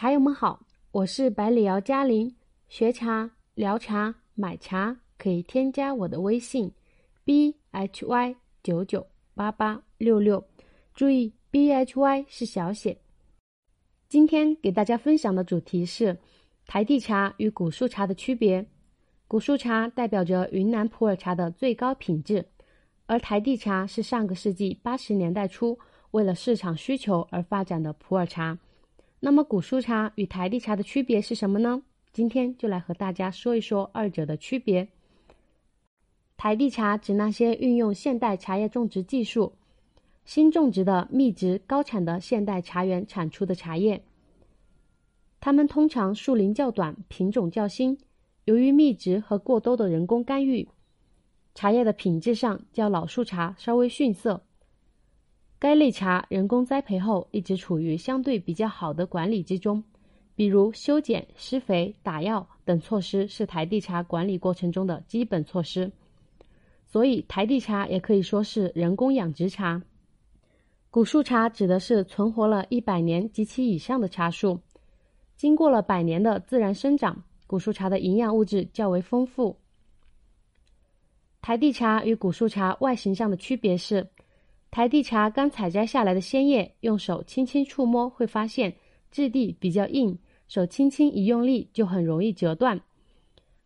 茶友们好，我是百里瑶嘉玲。学茶、聊茶、买茶可以添加我的微信：b h y 九九八八六六，注意 b h y 是小写。今天给大家分享的主题是台地茶与古树茶的区别。古树茶代表着云南普洱茶的最高品质，而台地茶是上个世纪八十年代初为了市场需求而发展的普洱茶。那么古树茶与台地茶的区别是什么呢？今天就来和大家说一说二者的区别。台地茶指那些运用现代茶叶种植技术、新种植的密植高产的现代茶园产出的茶叶，它们通常树龄较短，品种较新。由于密植和过多的人工干预，茶叶的品质上较老树茶稍微逊色。该类茶人工栽培后一直处于相对比较好的管理之中，比如修剪、施肥、打药等措施是台地茶管理过程中的基本措施。所以，台地茶也可以说是人工养殖茶。古树茶指的是存活了一百年及其以上的茶树，经过了百年的自然生长。古树茶的营养物质较为丰富。台地茶与古树茶外形上的区别是，台地茶刚采摘下来的鲜叶，用手轻轻触摸会发现质地比较硬，手轻轻一用力就很容易折断。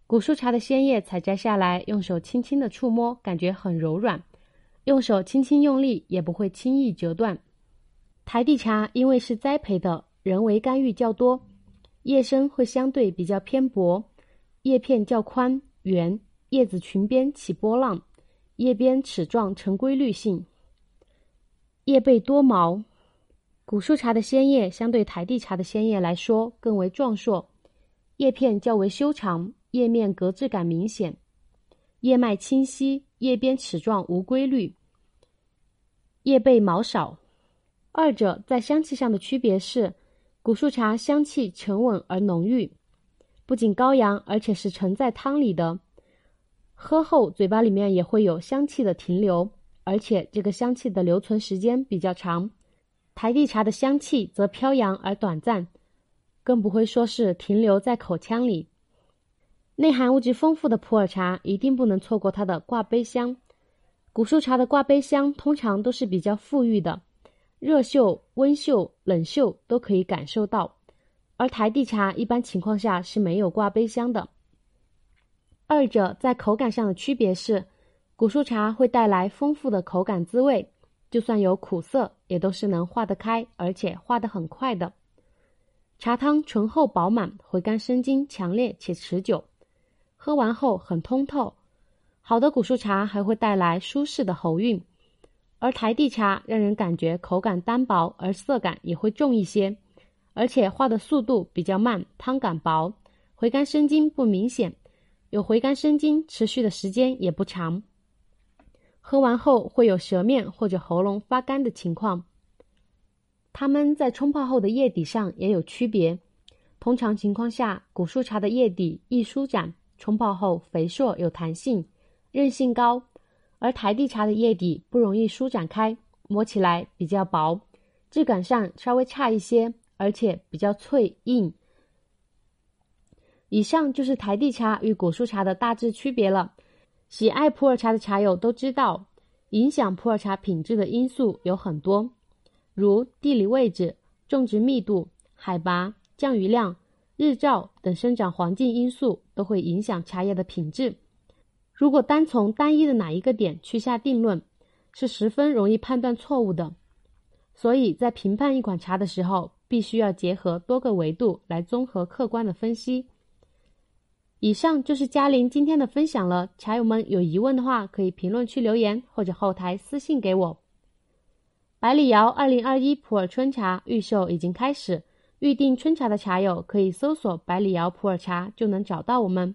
古树茶的鲜叶采摘下来，用手轻轻的触摸，感觉很柔软，用手轻轻用力也不会轻易折断。台地茶因为是栽培的，人为干预较多。叶身会相对比较偏薄，叶片较宽圆，叶子裙边起波浪，叶边齿状呈规律性，叶背多毛。古树茶的鲜叶相对台地茶的鲜叶来说更为壮硕，叶片较为修长，叶面格质感明显，叶脉清晰，叶边齿状无规律，叶背毛少。二者在香气上的区别是。古树茶香气沉稳而浓郁，不仅高扬，而且是沉在汤里的，喝后嘴巴里面也会有香气的停留，而且这个香气的留存时间比较长。台地茶的香气则飘扬而短暂，更不会说是停留在口腔里。内含物质丰富的普洱茶一定不能错过它的挂杯香。古树茶的挂杯香通常都是比较富裕的。热嗅、温嗅、冷嗅都可以感受到，而台地茶一般情况下是没有挂杯香的。二者在口感上的区别是，古树茶会带来丰富的口感滋味，就算有苦涩，也都是能化得开，而且化得很快的。茶汤醇厚饱满，回甘生津强烈且持久，喝完后很通透。好的古树茶还会带来舒适的喉韵。而台地茶让人感觉口感单薄，而涩感也会重一些，而且化的速度比较慢，汤感薄，回甘生津不明显，有回甘生津持续的时间也不长。喝完后会有舌面或者喉咙发干的情况。它们在冲泡后的叶底上也有区别，通常情况下，古树茶的叶底易舒展，冲泡后肥硕有弹性，韧性高。而台地茶的叶底不容易舒展开，摸起来比较薄，质感上稍微差一些，而且比较脆硬。以上就是台地茶与古树茶的大致区别了。喜爱普洱茶的茶友都知道，影响普洱茶品质的因素有很多，如地理位置、种植密度、海拔、降雨量、日照等生长环境因素都会影响茶叶的品质。如果单从单一的哪一个点去下定论，是十分容易判断错误的。所以在评判一款茶的时候，必须要结合多个维度来综合客观的分析。以上就是嘉玲今天的分享了，茶友们有疑问的话，可以评论区留言或者后台私信给我。百里瑶二零二一普洱春茶预售已经开始，预定春茶的茶友可以搜索“百里瑶普洱茶”就能找到我们。